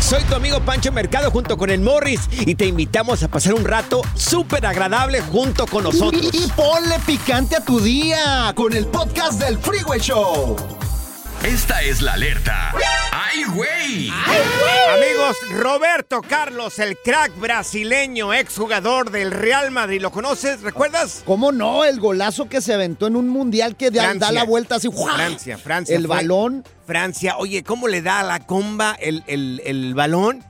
Soy tu amigo Pancho Mercado junto con el Morris y te invitamos a pasar un rato súper agradable junto con nosotros. Y, y ponle picante a tu día con el podcast del Freeway Show. Esta es la alerta. ¡Ay, güey! Amigos, Roberto Carlos, el crack brasileño, exjugador del Real Madrid. ¿Lo conoces? ¿Recuerdas? ¿Cómo no? El golazo que se aventó en un mundial que da, Francia. da la vuelta así. ¡guau! Francia, Francia. El fue- balón. Francia, oye, ¿cómo le da a la comba el, el- el balón?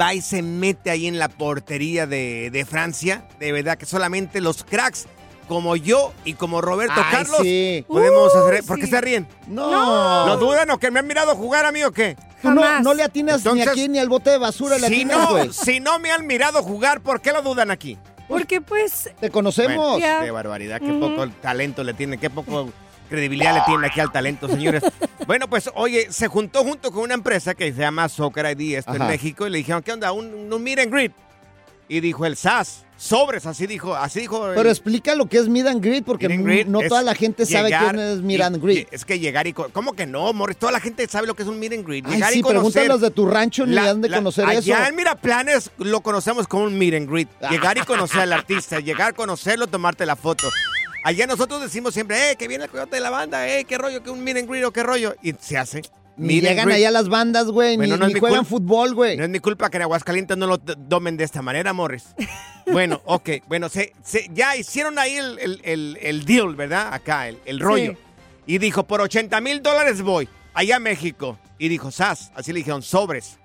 Va y se mete ahí en la portería de, de Francia. De verdad que solamente los cracks como yo y como Roberto Ay, Carlos sí. podemos Uh, hacer. ¿Por qué sí. se ríen? No. ¿Lo dudan o que me han mirado jugar a mí o qué? Tú no, no le atinas ni Entonces, aquí ni al bote de basura, le Si atinas, no, si no me han mirado jugar, ¿por qué lo dudan aquí? Porque pues Te conocemos. Bueno. Qué barbaridad, qué poco talento le tiene, qué poco credibilidad le tiene aquí al talento, señores. bueno, pues, oye, se juntó junto con una empresa que se llama Soccer ID, esto en. México, y le dijeron, ¿qué onda? Un, un meet and greet. Y dijo el SAS, sobres, así dijo, así dijo. el- Pero explica lo que es meet and greet, porque Meet and greet no toda la gente sabe quién es meet and greet. Es que llegar y... ¿Cómo que no, Morris? Toda la gente sabe lo que es un meet and greet. Ay, Llegar sí, y conocer... de tu rancho ni La- han de la- conocer allá eso. en Miraplanes lo conocemos como un meet and greet. Llegar y conocer al artista, llegar, conocerlo, tomarte la foto. Allá nosotros decimos siempre, eh, que viene el coyote de la banda, eh, qué rollo, que un meet and greet o qué rollo. Y se hace. Ni llegan greet. allá las bandas, güey, Bueno, ni, no ni juegan fútbol, güey. No es mi culpa que en Aguascalientes no lo domen de esta manera, Morris. Bueno, ok. Bueno, se, se- ya hicieron ahí el, el- el- el deal, ¿verdad? Acá, el, el rollo. Sí. Y dijo, por 80 mil dólares voy, allá a México. Y dijo, Sas, así le dijeron, sobres.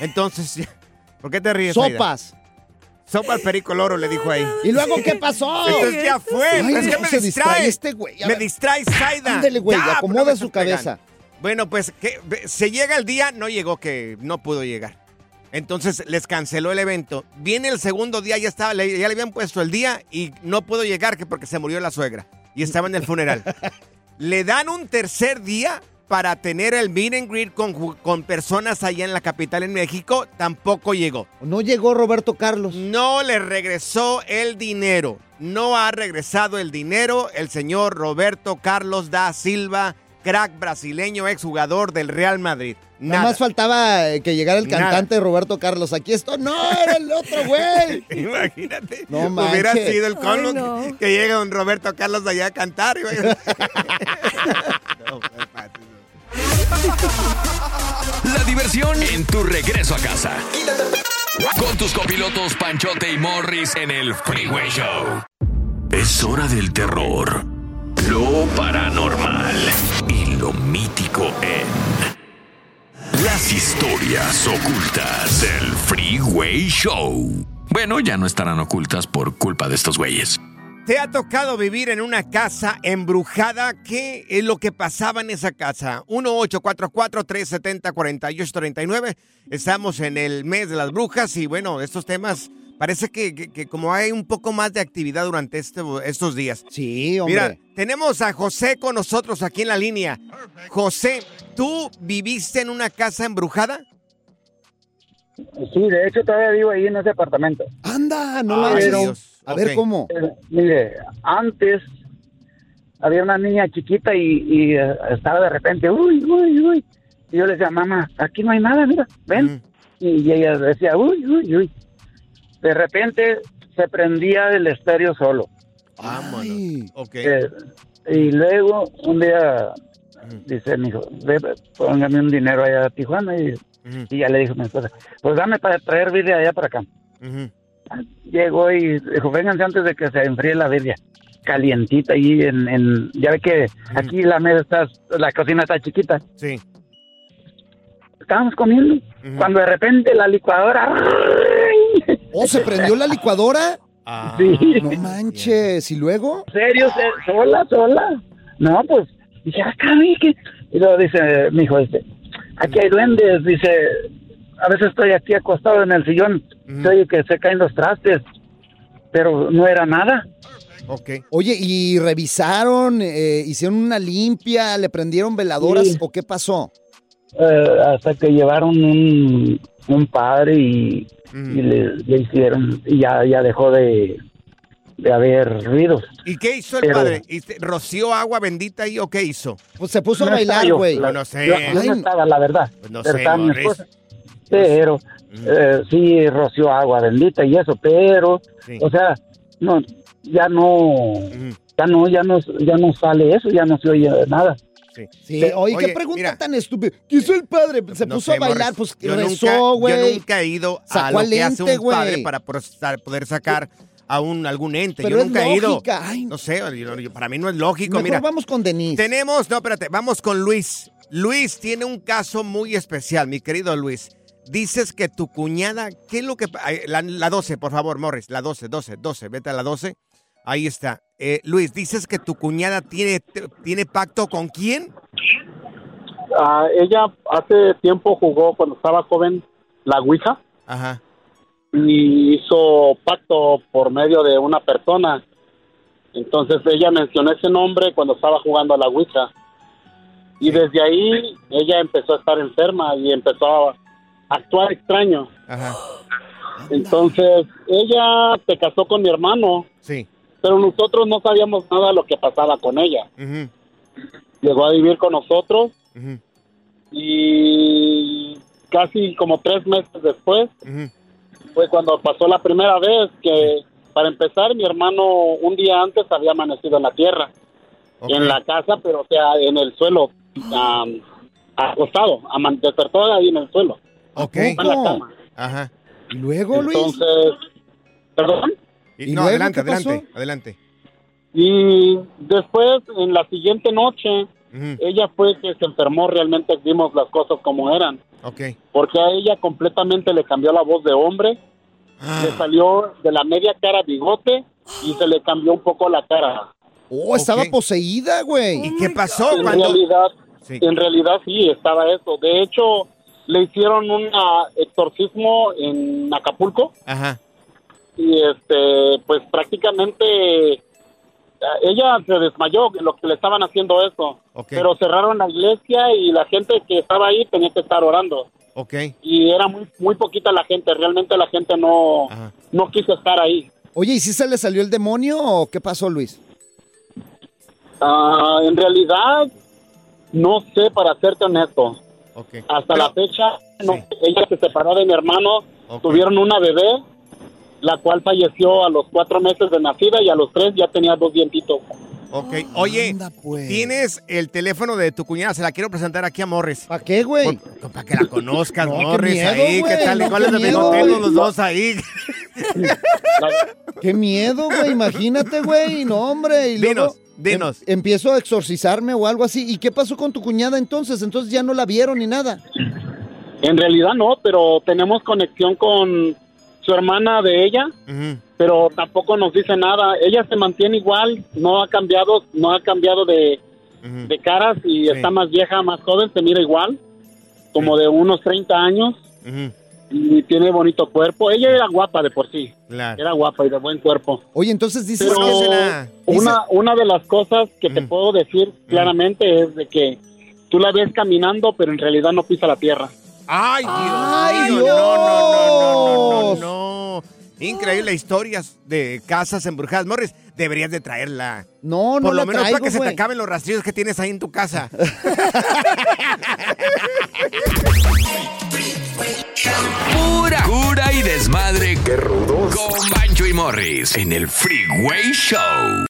Entonces, ¿por qué te ríes? Aida? Sopas. Sopa al perico loro, le dijo ahí. ¿Y luego qué pasó? Entonces ya fue. Ay, es que me distrae este güey. Me distrae Saida. Ándele, güey, Ya, acomoda su cabeza. Bueno, pues que se llega el día, no llegó que no pudo llegar. Entonces les canceló el evento. Viene el segundo día, ya estaba, ya le habían puesto el día y no pudo llegar que porque se murió la suegra y estaba en el funeral. le dan un tercer día para tener el meet and greet con, con personas allá en la capital en México, tampoco llegó. No llegó Roberto Carlos. No le regresó el dinero. No ha regresado el dinero el señor Roberto Carlos da Silva, crack brasileño, exjugador del Real Madrid. Nada Nada. más faltaba eh, que llegara el Nada. cantante Roberto Carlos. Aquí esto. No, era el otro güey. Imagínate. No Hubiera manches. sido el colmo Ay, no. que, que llega un Roberto Carlos allá a cantar. pues, fácil, no. La diversión en tu regreso a casa. Con tus copilotos Panchote y Morris en el Freeway Show. Es hora del terror, lo paranormal y lo mítico en las historias ocultas del Freeway Show. Bueno, ya no estarán ocultas por culpa de estos güeyes. ¿Te ha tocado vivir en una casa embrujada? ¿Qué es lo que pasaba en esa casa? 1-844-370-4839. Estamos en el mes de las brujas y bueno, estos temas parece que, que- que como hay un poco más de actividad durante este- estos días. Sí, hombre. Mira, tenemos a José con nosotros aquí en la línea. José, ¿tú viviste en una casa embrujada? Sí, de hecho todavía vivo ahí en ese apartamento. Anda, no Pero- Dios. A ver cómo. Eh, mire, antes había una niña chiquita y, y, eh, estaba de repente, uy, uy, uy. Y yo le decía, mamá, aquí no hay nada, mira, ven. Mm. Y ella decía, uy, uy, uy. De repente se prendía el estéreo solo. Vámonos. Ay. Ok. Eh, y luego un día dice mi hijo, ve, póngame un dinero allá a Tijuana. Y, ya le dijo mi esposa, pues dame para traer birria allá para acá. Llegó y dijo, vénganse antes de que se enfríe la birria. Calientita ahí en, en- ya ve que aquí la mesa está, la cocina está chiquita. Sí. Estábamos comiendo. Cuando de repente la licuadora, ¡ay! ¿Oh, se prendió la licuadora? Ah, Sí. No manches. ¿Y luego? ¿En serio? se- ¿Sola, sola? No, pues, dije, acá, que Y luego dice, mi hijo, dice, aquí hay duendes, dice, a veces estoy aquí acostado en el sillón, oye que se caen los trastes, pero no era nada. Ok. Oye, ¿y revisaron? eh, ¿Hicieron una limpia? ¿Le prendieron veladoras? Sí. ¿O qué pasó? Eh, hasta que llevaron un, un padre y, Ujú. y le, le hicieron, y ya, ya dejó de, de haber ruidos. ¿Y qué hizo el Pero- padre? ¿Y se- ¿Roció agua bendita ahí o qué hizo? Pues se puso a No bailar, estaba yo, güey. la- No sé. Yo, yo no estaba, la verdad. Pues no pero sé, estaba mi esposa. Pero eh, sí roció agua bendita y eso, pero, Sí. o sea, no, ya no, Ujú, ya no, ya no, ya no sale eso, ya no se oye nada. Sí. Sí, oye, Oye, qué pregunta mira. tan estúpida. ¿Qué hizo el padre? Se No puso sé, a bailar, pues yo rezó, nunca, yo güey. nunca he ido a lo al que hace un padre güey. para poder sacar a un algún ente. Pero yo es nunca he ido. Ay, No sé, yo- yo- para mí no es lógico. Mejor Mira, vamos con Denise. tenemos, no, espérate, vamos con Luis. Luis tiene un caso muy especial, mi querido Luis. Dices que tu cuñada, ¿qué es lo que... La, la 12, por favor, Morris, la 12, 12, 12, vete a la 12. Ahí está. Eh, Luis, dices que tu cuñada tiene, tiene pacto con quién? Ah, ella hace tiempo jugó cuando estaba joven la Ouija Ajá. y hizo pacto por medio de una persona. Entonces ella mencionó ese nombre cuando estaba jugando a la Ouija. Y desde ahí ella empezó a estar enferma y empezó a actuar extraño. Ajá. Entonces ella se casó con mi hermano, Sí. Pero nosotros no sabíamos nada de lo que pasaba con ella. Llegó a vivir con nosotros y casi como tres meses después fue cuando pasó la primera vez que, para empezar, mi hermano un día antes había amanecido en la tierra, en la casa, pero o sea, en el suelo, am, acostado, despertó ahí en el suelo, Ok. en la cama. Ajá. ¿Y luego, Luis? Entonces, perdón. Y- ¿Y no, luego adelante, adelante, adelante. Y después, en la siguiente noche, ella fue que se enfermó, realmente vimos las cosas como eran, Ok. porque a ella completamente le cambió la voz de hombre, Ah. le salió de la media cara bigote y se le cambió un poco la cara. Oh, estaba poseída, güey. ¿Y qué pasó En cuando...? realidad, Sí. en realidad sí estaba eso. De hecho, le hicieron un ah, exorcismo en Acapulco Ajá. Y este, pues prácticamente ah, ella se desmayó en lo que le estaban haciendo eso. Pero cerraron la iglesia y la gente que estaba ahí tenía que estar orando. Ok. Y era muy muy poquita la gente, realmente la gente no Ajá. no quiso estar ahí. Oye, ¿y si se le salió el demonio o qué pasó, Luis? Ah, en realidad no sé para serte honesto. Ok. Hasta Pero- la fecha, no, Sí. ella se separó de mi hermano, tuvieron una bebé, la cual falleció a los cuatro meses de nacida y a los tres ya tenía dos dientitos. Ok, oye, pues. tienes el teléfono de tu cuñada, se la quiero presentar aquí a Morris. ¿Para qué, güey? Para que la conozcas, No, qué Morris, miedo, ahí, güey, ¿qué tal? no, Igual qué de miedo, güey. los dos ahí. Qué miedo, güey. Imagínate, güey. No, hombre. Y luego Dinos, dinos. em- empiezo a exorcizarme o algo así. ¿Y qué pasó con tu cuñada entonces? Entonces ya no la vieron ni nada. En realidad no, pero tenemos conexión con su hermana de ella, pero tampoco nos dice nada. Ella se mantiene igual, no ha cambiado, no ha cambiado de, de caras y está más vieja, más joven, se mira igual, como de unos 30 años. Y tiene bonito cuerpo. Ella era guapa de por sí, era guapa y de buen cuerpo. Oye, entonces dices Pero que una, una de las cosas que te puedo decir claramente es de que tú la ves caminando, pero en realidad no pisa la tierra. Ay, Dios Ay, mío, no, no, no, no, no, no. Increíble historias de casas embrujadas. Morris, deberías de traerla. No, no Por lo la menos traigo, para que se te acaben los rastrillos que tienes ahí en tu casa. Pura cura y desmadre. Qué rudos. Con Bancho y Morris en el Freeway Show.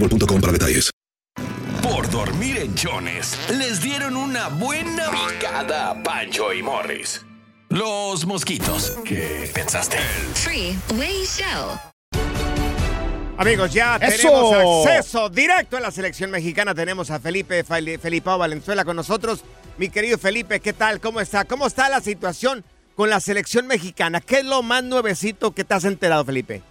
boostmobile.com para detalles. Por dormir en chones, les dieron una buena picada a Pancho y Morris. Los mosquitos. ¿Qué pensaste? Freeway Show. Amigos, ya ¡Eso! tenemos acceso directo a la selección mexicana. Tenemos a Felipe Feli- Felipao Valenzuela con nosotros. Mi querido Felipe, ¿qué tal? ¿Cómo está? ¿Cómo está la situación con la selección mexicana? ¿Qué es lo más nuevecito que te has enterado, Felipe?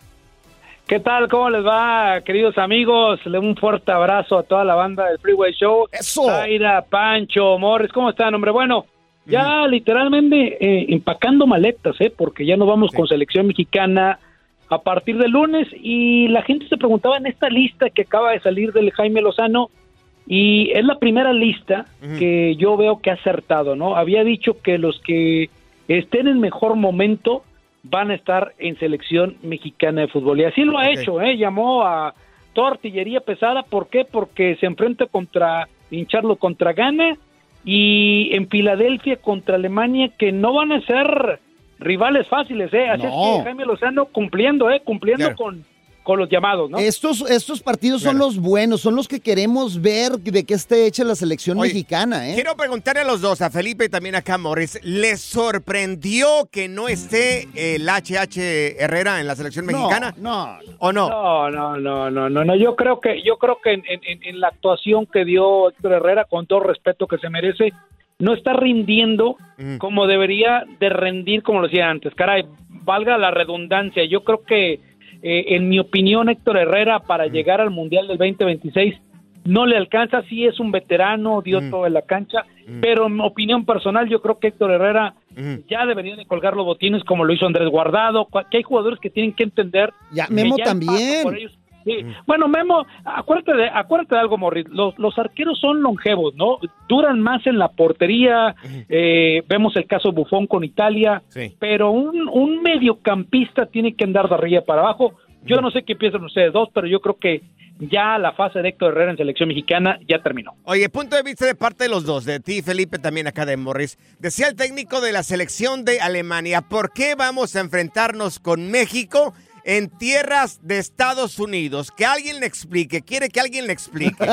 ¿Qué tal? ¿Cómo les va, queridos amigos? Le un fuerte abrazo a toda la banda del Freeway Show. ¡Eso! Zaira, Pancho, Morris, ¿cómo están, hombre? Bueno, ya literalmente eh, empacando maletas, ¿eh? Porque ya nos vamos con selección mexicana a partir del lunes y la gente se preguntaba en esta lista que acaba de salir del Jaime Lozano y es la primera lista que yo veo que ha acertado, ¿no? Había dicho que los que estén en mejor momento van a estar en selección mexicana de fútbol. Y así lo ha hecho, ¿eh? Llamó a toda artillería pesada. ¿Por qué? Porque se enfrenta contra hincharlo contra Ghana y en Filadelfia contra Alemania, que no van a ser rivales fáciles, ¿eh? Así No. es que Jaime Lozano cumpliendo, ¿eh? Cumpliendo Claro. con, con los llamados, ¿no? Estos, estos partidos son los buenos, son los que queremos ver de qué esté hecha la selección Oye, mexicana, ¿eh? Quiero preguntarle a los dos, a Felipe y también acá a Morris. ¿Les sorprendió que no esté el HH Herrera en la selección mexicana? No. ¿O no? No, no, no, no, no, no. Yo creo que, yo creo que en, en- en la actuación que dio Héctor Herrera, con todo respeto que se merece, no está rindiendo como debería de rendir, como lo decía antes. Caray, valga la redundancia. Yo creo que, eh, en mi opinión, Héctor Herrera para llegar al Mundial del 2026 no le alcanza. Sí es un veterano, dio todo en la cancha, pero en mi opinión personal, yo creo que Héctor Herrera ya debería de colgar los botines como lo hizo Andrés Guardado, que hay jugadores que tienen que entender. Ya, Memo ya también. por ellos- sí. Bueno, Memo, acuérdate de, acuérdate de algo, Morris. Los, los arqueros son longevos, ¿no? Duran más en la portería. eh, vemos el caso Bufón con Italia. Pero un, un mediocampista tiene que andar de arriba para abajo. Yo no sé qué piensan ustedes dos, pero yo creo que ya la fase de Héctor Herrera en selección mexicana ya terminó. Oye, punto de vista de parte de los dos, de ti, Felipe, también acá de Morris. Decía el técnico de la selección de Alemania, ¿por qué vamos a enfrentarnos con México en tierras de Estados Unidos? Que alguien le explique, quiere que alguien le explique.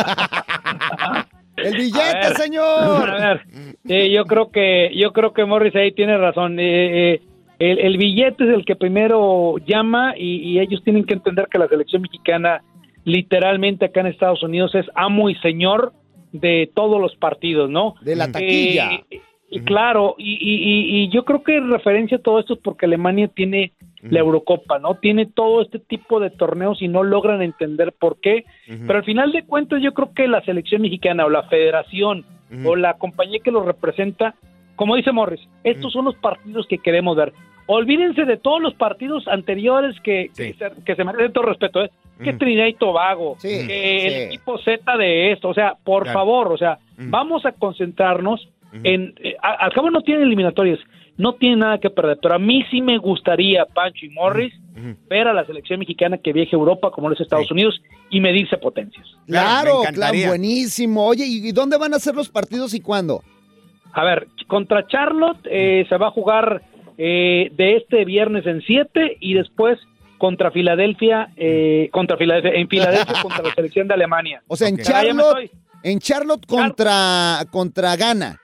El billete, A ver, señor. A ver, sí, yo creo que yo creo que Morris ahí tiene razón. Eh, eh, el, el billete es el que primero llama y, y ellos tienen que entender que la selección mexicana literalmente acá en Estados Unidos es amo y señor de todos los partidos, ¿no? De la taquilla. Eh, y claro, y, y- y- y yo creo que referencia a todo esto es porque Alemania tiene la Eurocopa, ¿no? Tiene todo este tipo de torneos y no logran entender por qué. Pero al final de cuentas yo creo que la selección mexicana o la federación o la compañía que los representa, como dice Morris, estos son los partidos que queremos ver. Olvídense de todos los partidos anteriores que, que, se, que se merecen todo respeto, ¿eh? que. Trinidad y Tobago, Sí, que el equipo Z de esto, o sea, por Claro. favor, o sea, vamos a concentrarnos en, eh, a- al cabo no tienen eliminatorias, no tienen nada que perder, pero a mí sí me gustaría, Pancho y Morris, ver a la selección mexicana que viaje a Europa como los Estados Unidos y medirse potencias. Claro, claro, buenísimo. Oye, ¿y dónde van a ser los partidos y cuándo? A ver, contra Charlotte eh, se va a jugar eh, de este viernes en 7 y después contra Filadelfia, eh, contra Filadelfia, en Filadelfia contra la selección de Alemania. O sea, en Charlotte, en Charlotte contra, contra Ghana.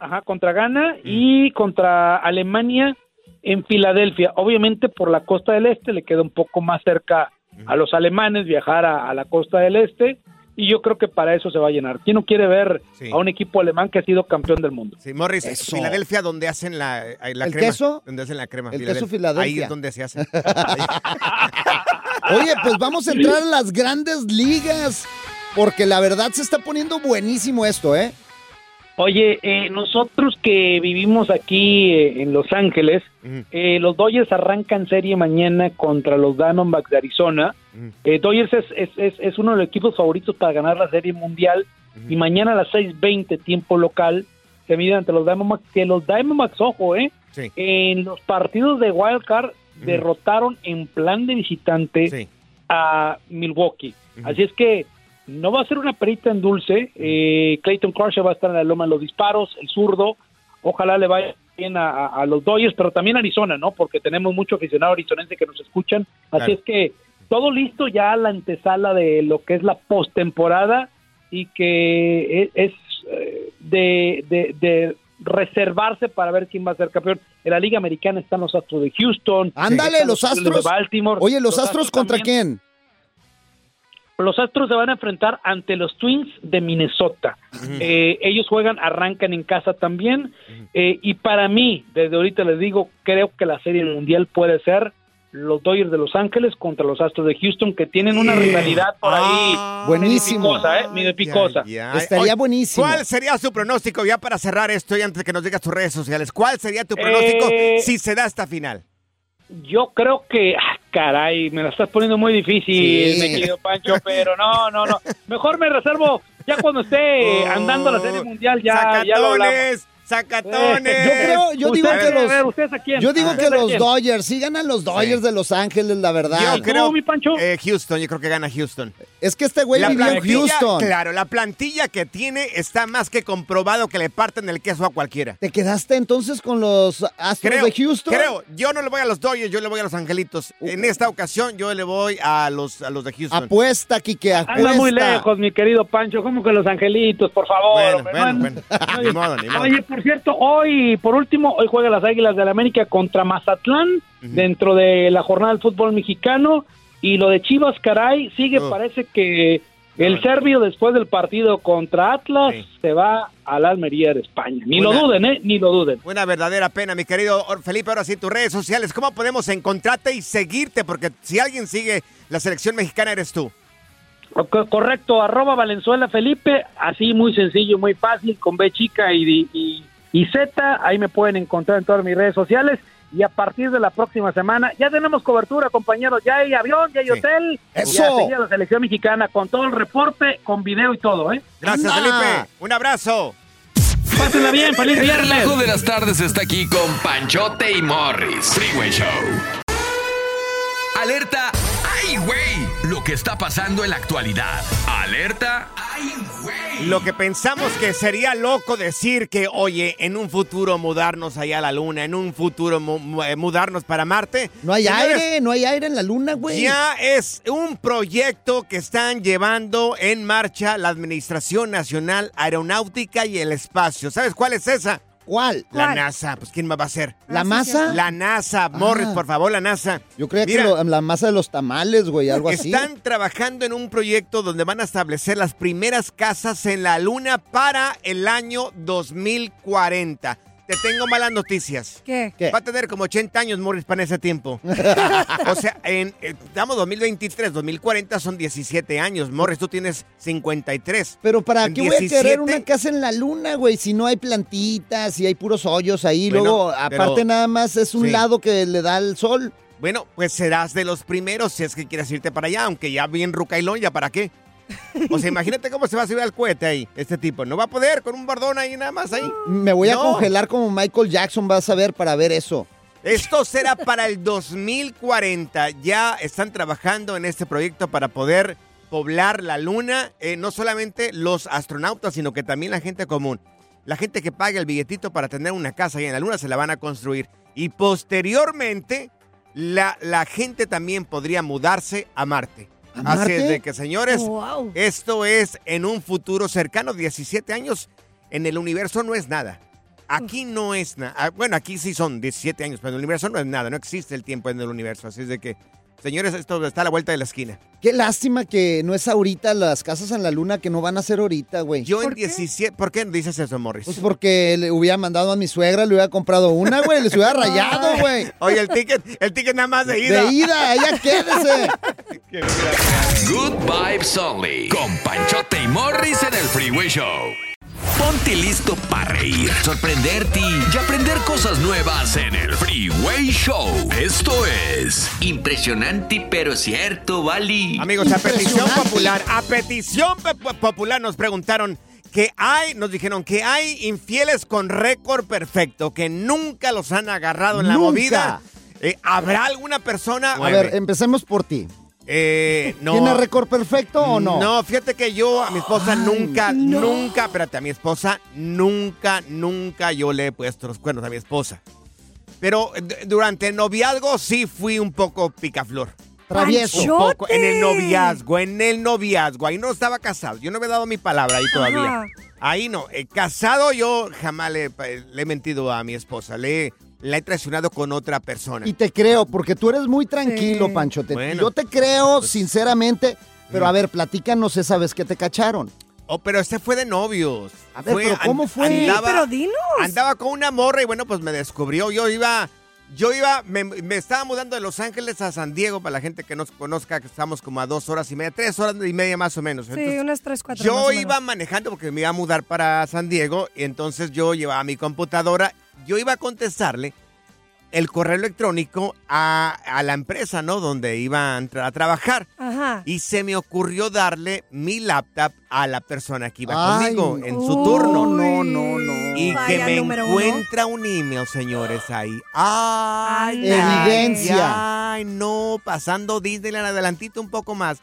Ajá, contra Ghana y contra Alemania en Filadelfia. Obviamente por la costa del este le queda un poco más cerca a los alemanes viajar a, a la costa del este y yo creo que para eso se va a llenar. ¿Quién no quiere ver Sí. a un equipo alemán que ha sido campeón del mundo? Sí, Morris, Eso. Filadelfia, donde hacen la, eh, la ¿El crema. queso? Donde hacen la crema. El queso Filadelfia. Ahí es donde se hace. Oye, pues vamos a entrar a las grandes ligas. Porque la verdad se está poniendo buenísimo esto, ¿eh? Oye, eh, nosotros que vivimos aquí eh, en Los Ángeles, eh, los Dodgers arrancan serie mañana contra los Diamondbacks de Arizona. Eh, Dodgers es, es, es, es uno de los equipos favoritos para ganar la serie mundial. Y mañana a las 6.20 tiempo local se miden ante los Diamondbacks, que los Diamondbacks, ojo, eh, Sí. en los partidos de Wild Card derrotaron en plan de visitante a Milwaukee. Así es que no va a ser una perita en dulce. Eh, Clayton Kershaw va a estar en la loma de los disparos, el zurdo. Ojalá le vaya bien a, los Dodgers, pero también a Arizona, ¿no? Porque tenemos mucho aficionado arizonense que nos escuchan. Así Claro. es que todo listo ya a la antesala de lo que es la postemporada y que es, es, eh, de, de- de reservarse para ver quién va a ser campeón. En la Liga Americana están los Astros de Houston. Ándale, los Phillies Astros. De Baltimore. Oye, ¿los, Astros contra también. quién? Los Astros se van a enfrentar ante los Twins de Minnesota. Eh, ellos juegan, arrancan en casa también. Eh, y para mí, desde ahorita les digo, creo que la serie mundial puede ser los Dodgers de Los Ángeles contra los Astros de Houston, que tienen una rivalidad por ahí. Buenísimo. medio picosa, ¿eh? Medio picosa. Ya, Estaría Oye, buenísimo. ¿Cuál sería su pronóstico ya para cerrar esto y antes de que nos digas tus redes sociales? ¿Cuál sería tu pronóstico Eh, si se da esta final? Yo creo que, ah, caray, me la estás poniendo muy difícil, Sí. mi querido Pancho, pero no, no, no. Mejor me reservo, ya cuando esté andando la serie mundial, ya, ya lo hablamos. ¡Sacatones! ¡Sacatones! Yo creo, yo digo que a ver, los. ¿ustedes a quién? Yo digo ¿A que los quién? Dodgers, sí ganan los Dodgers de Los Ángeles, la verdad. Yo creo, mi Pancho? eh, Houston, yo creo que gana Houston. Es que este güey vivió en Houston. Claro, la plantilla que tiene está más que comprobado que le parten el queso a cualquiera. ¿Te quedaste entonces con los Astros Creo, de Houston? creo, yo no le voy a los Dodgers, yo le voy a los Angelitos. En esta ocasión yo le voy a los, a los de Houston. Apuesta, Kike, apuesta. Anda muy lejos, mi querido Pancho, como que los angelitos, por favor. Bueno, hombre, bueno, no- bueno. Ni modo, ni modo. Oye, por cierto, hoy, por último, hoy juegan las Águilas del América contra Mazatlán dentro de la jornada del fútbol mexicano y lo de Chivas, caray, sigue, Oh. parece que el serbio después del partido contra Atlas se va a la Almería de España. Ni lo duden, ¿eh? Ni lo duden. Una verdadera pena, mi querido Felipe. Ahora sí, tus redes sociales. ¿Cómo podemos encontrarte y seguirte? Porque si alguien sigue la selección mexicana, eres tú. Co- Correcto, arroba Valenzuela Felipe, así muy sencillo, muy fácil, con B chica y, y, y Z, ahí me pueden encontrar en todas mis redes sociales y a partir de la próxima semana ya tenemos cobertura, compañeros, ya hay avión, ya hay hotel, ¡Eso! ya la selección mexicana con todo el reporte, con video y todo, ¿eh? Gracias, ¡Anda! Felipe. Un abrazo. Pásenla bien, feliz El viernes. relajo de las tardes está aquí con Panchote y Morris. Freeway Show. Alerta. Lo que está pasando en la actualidad. Alerta. Lo que pensamos que sería loco decir que, oye, en un futuro mudarnos allá a la luna, en un futuro mu- eh, mudarnos para Marte. No hay Señores, aire, no hay aire en la luna, güey. Ya es un proyecto que están llevando en marcha la Administración Nacional Aeronáutica y el Espacio. ¿Sabes cuál es esa? ¿Cuál? La ¿Cuál? NASA. Pues ¿quién más va a ser? ¿La masa? La NASA. Morris, Ah. por favor, la NASA. Yo creía Mira, que lo- la masa de los tamales, güey, algo así. Están trabajando en un proyecto donde van a establecer las primeras casas en la Luna para el año 2040. Te tengo malas noticias. ¿Qué? Va a tener como 80 años Morris para ese tiempo. o sea, en, eh, estamos 2023, 2040 son 17 años. Morris, tú tienes 53. Pero ¿para En qué voy a querer 17? una casa en la luna, güey? Si no hay plantitas, si hay puros hoyos ahí. Bueno, Luego, pero- aparte nada más es un Sí. lado que le da el sol. Bueno, pues serás de los primeros si es que quieres irte para allá, aunque ya bien rucailón, ¿ya para qué? O sea, imagínate cómo se va a subir al cohete ahí, este tipo. No va a poder con un bordón ahí nada más ahí. Me voy a No. congelar como Michael Jackson, vas a ver, para ver eso. Esto será para el 2040. Ya están trabajando en este proyecto para poder poblar la luna. Eh, no solamente los astronautas, sino que también la gente común. La gente que paga el billetito para tener una casa ahí en la luna se la van a construir. Y posteriormente, la, la gente también podría mudarse a Marte. ¿A Así es de que, señores, Wow. esto es en un futuro cercano, 17 años. En el universo no es nada. Aquí no es nada. Bueno, aquí sí son 17 años, pero en el universo no es nada. No existe el tiempo en el universo. Así es de que, señores, esto está a la vuelta de la esquina. Qué lástima que no es ahorita las casas en la luna, que no van a ser ahorita, güey. Yo en 17. ¿Por qué dices eso, Morris? Pues porque le hubiera mandado a mi suegra, le hubiera comprado una, güey, les hubiera rayado, güey. Oye, el ticket, el ticket nada más de ida. De ida, ya quédese. Good vibes only. Con Panchote y Morris en el Freeway Show. Ponte listo para reír, sorprenderte y aprender cosas nuevas en el Freeway Show. Esto es Impresionante, pero cierto, Bali. Amigos, a petición popular, a petición pe- popular nos preguntaron que hay, nos dijeron que hay infieles con récord perfecto, que nunca los han agarrado en la Nunca. movida. Eh, ¿Habrá alguna persona? A ver, empecemos por ti. Eh, no. ¿Tiene récord perfecto o no? No, fíjate que yo a mi esposa nunca, nunca, espérate, a mi esposa nunca, nunca yo le he puesto los cuernos a mi esposa. Pero eh, durante el noviazgo sí fui un poco picaflor. Travieso. Un poco en el noviazgo, en el noviazgo. Ahí no estaba casado. Yo no había dado mi palabra ahí todavía. Ajá. Ahí no. Eh, casado yo jamás le, le he mentido a mi esposa. Le, la he traicionado con otra persona. Y te creo, porque tú eres muy tranquilo, Sí. Pancho. Te- Bueno. yo te creo, sinceramente. Pero a ver, platícanos esa vez que te cacharon. Oh, pero este fue de novios. A ver, pero ¿cómo fue? Andaba, Sí, pero dinos. andaba con una morra y bueno, pues me descubrió. Yo iba, yo iba, me, me estaba mudando de Los Ángeles a San Diego, para la gente que nos conozca, que estamos como a dos horas y media, tres horas y media más o menos. Sí, Entonces, unas tres, cuatro. más yo o menos. iba manejando porque me iba a mudar para San Diego y entonces yo llevaba mi computadora. Yo iba a contestarle el correo electrónico a, a la empresa, ¿no? Donde iba a entrar a trabajar. Ajá. Y se me ocurrió darle mi laptop a la persona que iba Ay, conmigo no. en su turno. No, no, no. Y Vaya, que me uno. encuentra un email, señores, ahí. ¡Ay! Ay, Evidencia. Ay, no, pasando Disneyland adelantito un poco más.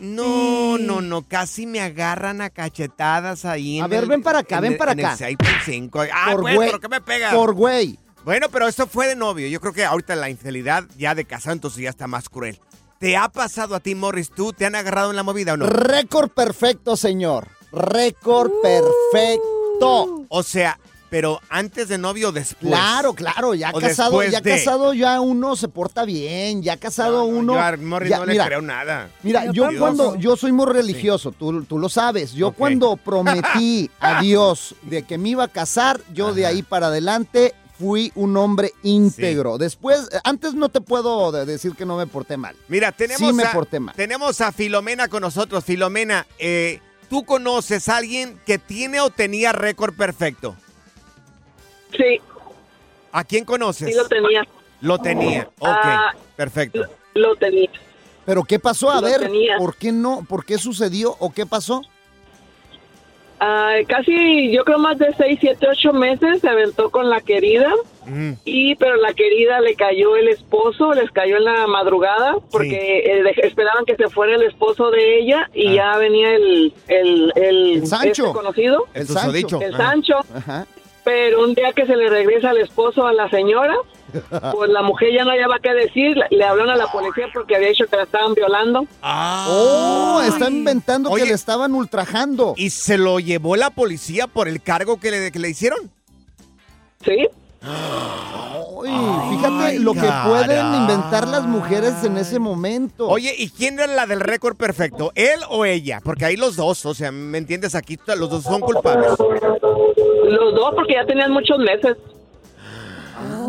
No, no, no, casi me agarran a cachetadas ahí. A en ver, el- ven para acá, en ven el- para en el acá. 6.5. Ah, Por pues, güey. ¿pero qué me pega? Por güey. Bueno, pero esto fue de novio. Yo creo que ahorita la infidelidad ya de casado entonces ya está más cruel. ¿Te ha pasado a ti, Morris? ¿Tú te han agarrado en la movida o no? Récord perfecto, señor. Récord Uh. perfecto. O sea, pero antes de novio o después. Claro, claro, ya O casado, ya de. casado ya uno se porta bien, ya casado uno. Yo a Morris ya- no le mira, creo nada. Mira, Yo cuando, yo soy muy religioso, tú, tú lo sabes. Yo cuando prometí a Dios de que me iba a casar, yo de ahí para adelante fui un hombre íntegro. Después, antes no te puedo de- decir que no me porté mal. Mira, tenemos, Sí me a, porté mal. tenemos a Filomena con nosotros. Filomena, eh, ¿tú conoces a alguien que tiene o tenía récord perfecto? Sí, ¿A quién conoces? sí lo tenía. Lo tenía. Ok, Ah, perfecto. Lo tenía. Pero ¿qué pasó? A Lo ver, tenía. ¿por qué no? ¿Por qué sucedió o qué pasó? Ah, casi, yo creo más de 6, 7, 8 meses se aventó con la querida. Y pero la querida le cayó el esposo, les cayó en la madrugada porque eh, esperaban que se fuera el esposo de ella y ya venía el el, el, El Sancho. este conocido, El Sancho. el Ajá. Sancho. Ajá. Pero un día que se le regresa el esposo a la señora, pues la mujer ya no hallaba qué decir, le hablaron a la policía porque había dicho que la estaban violando. Oh, está inventando que le estaban ultrajando. ¿Y se lo llevó la policía por el cargo que le, que le hicieron? Sí. Ay, fíjate lo que pueden inventar las mujeres en ese momento. Oye, ¿y quién era la del récord perfecto? ¿Él o ella? Porque ahí los dos, o sea, ¿me entiendes? Aquí los dos son culpables. Los dos porque ya tenían muchos meses.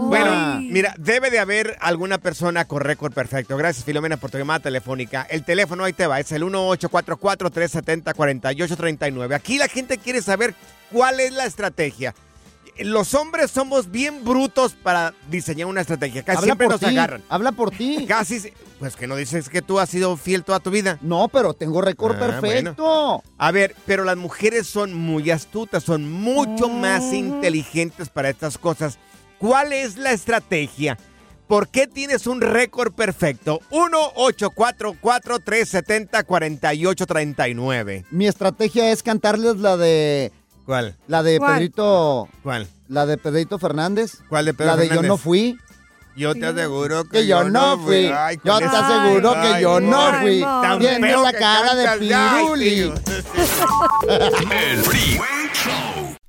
Bueno, mira, debe de haber alguna persona con récord perfecto. Gracias, Filomena, por tu llamada telefónica. El teléfono ahí te va, es el 1844-370-4839. Aquí la gente quiere saber cuál es la estrategia. Los hombres somos bien brutos para diseñar una estrategia. Casi Habla siempre por nos ti, agarran. Habla por ti. Casi, si- pues que no dices que tú has sido fiel toda tu vida. No, pero tengo récord Ah, perfecto. bueno. A ver, pero las mujeres son muy astutas, son mucho más inteligentes para estas cosas. ¿Cuál es la estrategia? ¿Por qué tienes un récord perfecto? 1-844-370-4839. Mi estrategia es cantarles la de. ¿Cuál? La de ¿Cuál? Pedrito. ¿Cuál? La de Pedrito Fernández. ¿Cuál de Pedro La de Yo no fui. Yo te aseguro que, Que yo no fui. Ay, Yo te aseguro que Ay, yo no fui. Tiene la cara de piruli. El Freeway Show.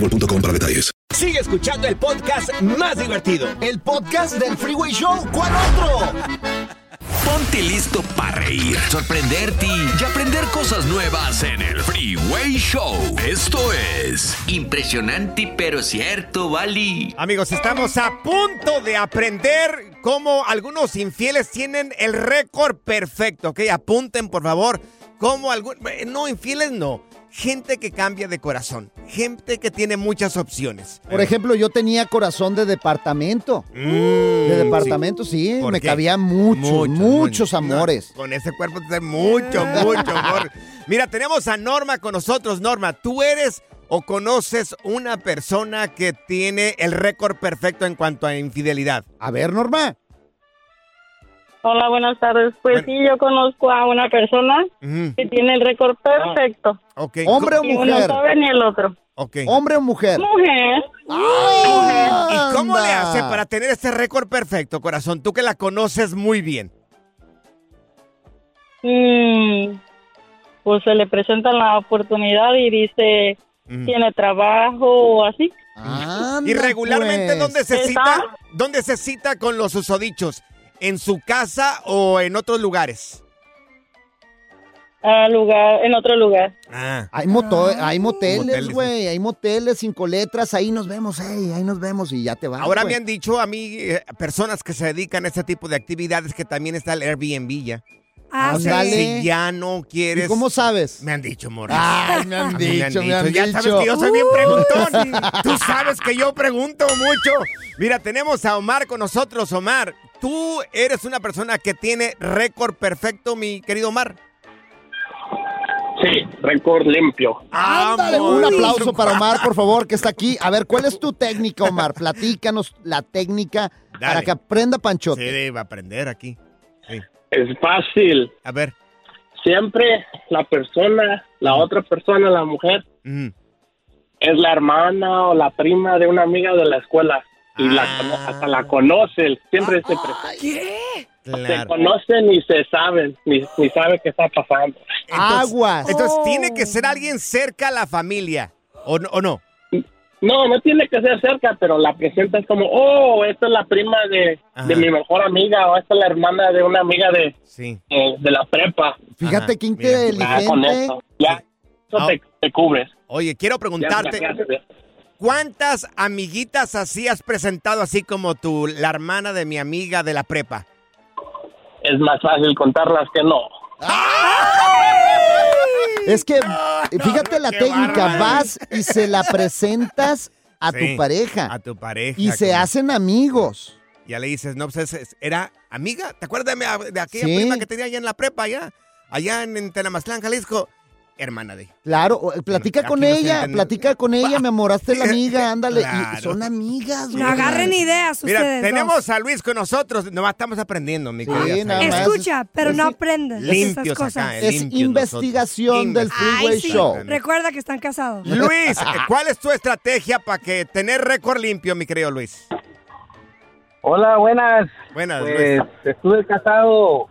boostmobile.com para detalles. Sigue escuchando el podcast más divertido. El podcast del Freeway Show. ¿Cuál otro? Ponte listo para reír, sorprenderte y aprender cosas nuevas en el Freeway Show. Esto es Impresionante pero cierto, Bali. Amigos, estamos a punto de aprender cómo algunos infieles tienen el récord perfecto, ¿ok? Apunten, por favor, cómo algún... eh, No, infieles no. Gente que cambia de corazón. Gente que tiene muchas opciones. Por ejemplo, yo tenía corazón de departamento. de departamento, sí. Mm, ¿Por Me qué? muchos, Mucho, muchos mucho. amores. No, con ese cuerpo te mucho, mucho amor. Mira, tenemos a Norma con nosotros. Norma, ¿tú eres o conoces una persona que tiene el récord perfecto en cuanto a infidelidad? A ver, Norma. Hola, buenas tardes. Pues sí, yo conozco a una persona que tiene el récord perfecto. Ok. ¿Hombre o Y uno mujer? sabe ni el otro. Ok. ¿Hombre o mujer? Mujer. ¿Y cómo le Anda. hace para tener este récord perfecto, corazón? Tú que la conoces muy bien. Mm, pues se le presenta la oportunidad y dice, tiene trabajo o así. y regularmente, pues. ¿dónde se ¿Está? cita? ¿Dónde se cita con los susodichos? ¿En su casa o en otros lugares? A lugar, en otro lugar. Ah. Hay, moto- hay moteles, güey. Hay moteles, cinco letras. Ahí nos vemos, ey, ahí nos vemos y ya te vas. Ahora me han dicho a mí eh, personas que se dedican a este tipo de actividades que también está el Airbnb ya. Ah, o sea, sí. si ya no quieres. ¿Y cómo sabes? Me han dicho, Morris. Ay, me han dicho, me han Ya dicho. sabes que yo soy bien Uh, preguntón. Tú sabes que yo pregunto mucho. Mira, tenemos a Omar con nosotros. Omar, tú eres una persona que tiene récord perfecto, mi querido Omar. Sí, récord limpio. Ándale, un aplauso para Omar, por favor, que está aquí. A ver, ¿cuál es tu técnica, Omar? Platícanos la técnica para que aprenda Panchote. Sí, va a aprender aquí. Es fácil. A ver. Siempre la persona, la otra persona, la mujer, es la hermana o la prima de una amiga de la escuela. Y la, Ah. hasta la conocen, siempre se presentan. ¿Qué? Se conocen y se saben, ni, ni saben qué está pasando. Entonces- Entonces tiene que ser alguien cerca a la familia. ¿O no? o no? No, no tiene que ser cerca, pero la presentas como, oh, esta es la prima de, Ajá. de mi mejor amiga, o esta es la hermana de una amiga de, Sí. eh, de la prepa. Fíjate qué Ya con inteligente. eso, ya, eso te, te cubres. Oye, quiero preguntarte, Ya, ya, ya. ¿cuántas amiguitas así has presentado así como tú, la hermana de mi amiga de la prepa? Es más fácil contarlas que no. Es que, fíjate la técnica, vas y se la presentas a Sí, tu pareja. A tu pareja. Y se hacen amigos. Ya le dices, no, pues es- es- era amiga. ¿Te acuerdas de, aquella Sí. prima que tenía allá en la prepa, allá? Allá en, en Tenamaslán, Jalisco. Hermana de. Claro, platica Aquí con no ella, platica con ella, me amoraste de la amiga, ándale. Claro. Y son amigas, No agarren ideas Mira, ustedes tenemos dos. a Luis con nosotros. Nomás estamos aprendiendo, mi Sí, querida. nada Saida. más. Escucha, pero no aprendes de esas Limpios cosas. acá, Es limpios investigación del. Freeway Ay, sí. Show. Recuerda que están casados. Luis, ¿cuál es tu estrategia para que tener récord limpio, mi querido Luis? Hola, buenas. Buenas, Pues Luis. estuve casado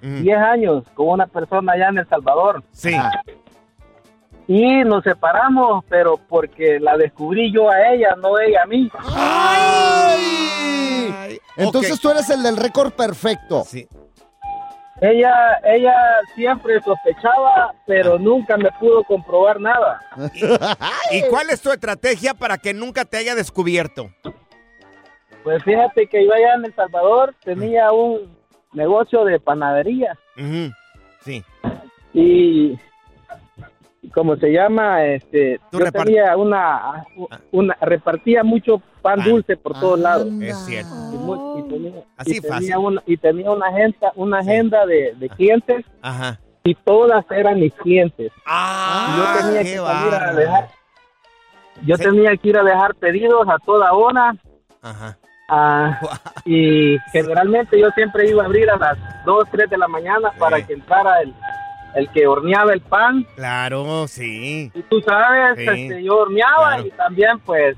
10 años con una persona allá en El Salvador. Sí. Y nos separamos, pero porque la descubrí yo a ella, no ella a mí. ¡Ay! Entonces tú eres el del récord perfecto. Sí. Ella, ella siempre sospechaba, pero nunca me pudo comprobar nada. ¿Y cuál es tu estrategia para que nunca te haya descubierto? Pues fíjate que yo allá en El Salvador tenía un negocio de panadería. Sí. y como se llama, este, yo repart- tenía una, una, repartía mucho pan dulce por todos lados. Es cierto. Y, tenía, Así y fácil. tenía una, y tenía una agenda, una agenda de, de clientes Ajá. y todas eran mis clientes. Ah, yo tenía qué que salir a dejar, yo tenía que ir a dejar pedidos a toda hora Ajá. ah, y generalmente yo siempre iba a abrir a las 2, 3 de la mañana para que entrara el, el que horneaba el pan Claro, sí. y tú sabes, Sí, este, yo horneaba claro. y también pues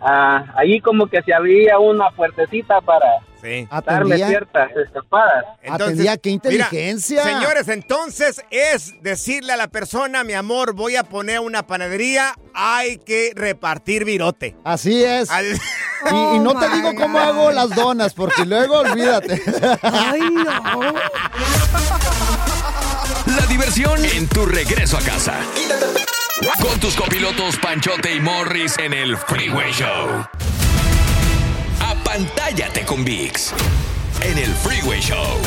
ah, ahí como que se abría una puertecita para Sí. Atendía. ciertas escapadas. Atendía, qué mira, inteligencia. señores, entonces es decirle a la persona, mi amor, voy a poner una panadería, hay que repartir virote. Así es. Al- Y, y no te digo cómo hago las donas, porque luego olvídate. Ay, no. En tu regreso a casa. Con tus copilotos Panchote y Morris en el Freeway Show. Apantállate con VIX. En el Freeway Show.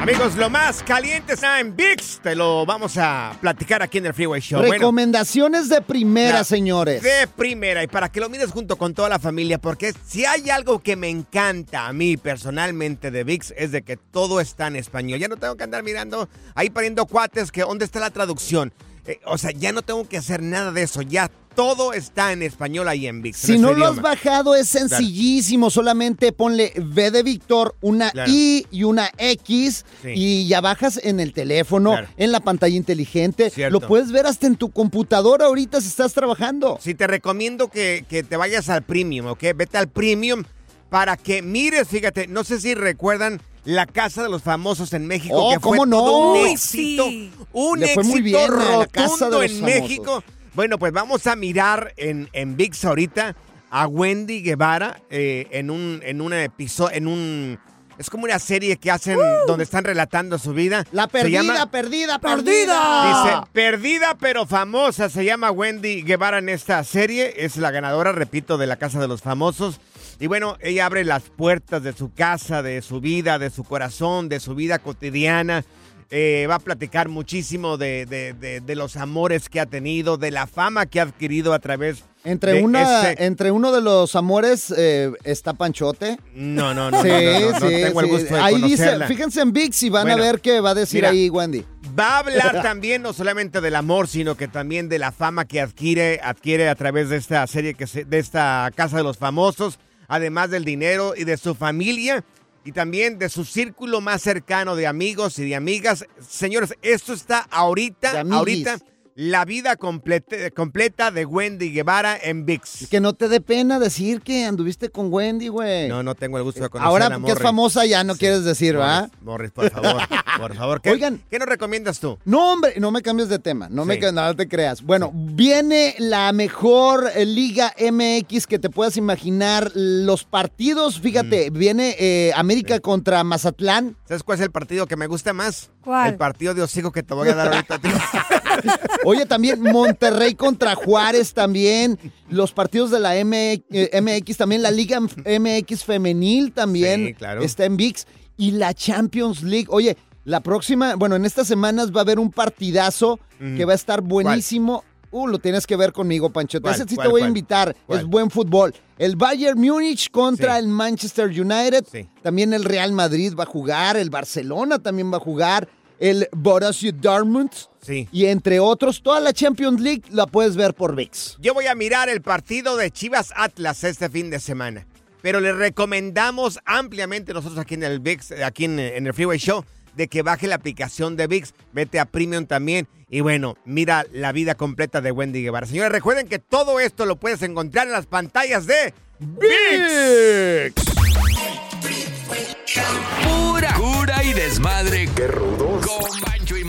Amigos, lo más caliente está en VIX. Te lo vamos a platicar aquí en el Freeway Show. Bueno, Recomendaciones de primera, señores. de primera y para que lo mires junto con toda la familia, porque si hay algo que me encanta a mí personalmente de VIX es de que todo está en español. Ya no tengo que andar mirando ahí pariendo cuates que dónde está la traducción. Eh, o sea, ya no tengo que hacer nada de eso. Ya todo está en español ahí en VIX. Si no lo has bajado, es sencillísimo. Solamente ponle V de Víctor, una Claro. I y una X. Sí. Y ya bajas en el teléfono, Claro. en la pantalla inteligente. Cierto. Lo puedes ver hasta en tu computadora ahorita si estás trabajando. Sí, te recomiendo que, que te vayas al premium, ¿ok? Vete al premium para que mires, fíjate, no sé si recuerdan la Casa de los Famosos en México, Oh, que fue ¿cómo no? todo un éxito, sí. un Le fue éxito muy bien a la Casa rotundo de los en Famosos. México. Bueno, pues vamos a mirar en, en VIX ahorita a Wendy Guevara eh, en un en un episodio, en un Es como una serie que hacen donde están relatando su vida. La perdida, llama- perdida, Perdida. Dice, perdida pero famosa, se llama Wendy Guevara en esta serie, es la ganadora, repito, de la Casa de los Famosos. Y bueno, ella abre las puertas de su casa, de su vida, de su corazón, de su vida cotidiana. Eh, va a platicar muchísimo de, de- de- de los amores que ha tenido, de la fama que ha adquirido a través Entre, de una, ese- entre uno de los amores eh, está Panchote. No, no, no, Sí, no, no, no, no sí, tengo el sí. gusto de Ahí dice, fíjense en VIX y van Bueno, a ver qué va a decir mira, ahí Wendy. Va a hablar también no solamente del amor, sino que también de la fama que adquiere, adquiere a través de esta serie, que se- de esta Casa de los Famosos, además del dinero y de su familia y también de su círculo más cercano de amigos y de amigas. Señores, esto está ahorita, ahorita, la vida complete- completa de Wendy Guevara en VIX. Que no te dé pena decir que anduviste con Wendy, güey. No, no tengo el gusto de conocerla, Ahora que es famosa ya no quieres decir, ¿va? Morris, por favor, por favor. ¿Qué, Oigan. ¿qué nos recomiendas tú? No, hombre, no me cambies de tema, no me Sí. ca- no te creas. Bueno, viene la mejor eh, Liga MX que te puedas imaginar. Los partidos, fíjate, Mm. viene eh, América contra Mazatlán. ¿Sabes cuál es el partido que me gusta más? ¿Cuál? El partido de hocico que te voy a dar ahorita ti. Oye, también Monterrey contra Juárez también. Los partidos de la M- eh, MX también. La Liga MX femenil también Sí, claro. está en VIX. Y la Champions League. Oye, la próxima, bueno, en estas semanas va a haber un partidazo Mm. que va a estar buenísimo. Uh, lo tienes que ver conmigo, Pancho. ¿Cuál, Ese sí cuál, te voy a cuál? invitar. ¿Cuál? Es buen fútbol. El Bayern Múnich contra Sí. el Manchester United. Sí. También el Real Madrid va a jugar. El Barcelona también va a jugar. El Borussia Dortmund. Sí. Y entre otros, toda la Champions League la puedes ver por VIX. Yo voy a mirar el partido de Chivas Atlas este fin de semana. Pero le recomendamos ampliamente nosotros aquí en el VIX, aquí en, en el Freeway Show, de que baje la aplicación de VIX, vete a Premium también. Y bueno, mira la vida completa de Wendy Guevara. Señores, recuerden que todo esto lo puedes encontrar en las pantallas de VIX.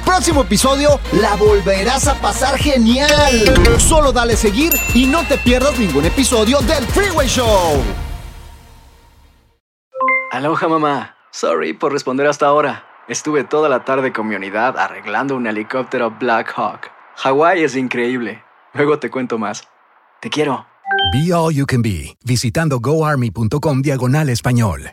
próximo episodio la volverás a pasar genial. Solo dale seguir y no te pierdas ningún episodio del Freeway Show. Aloha mamá. Sorry por responder hasta ahora. Estuve toda la tarde con mi unidad arreglando un helicóptero Black Hawk. Hawái es increíble. Luego te cuento más. Te quiero. Be All You Can Be, visitando goarmy.com diagonal español.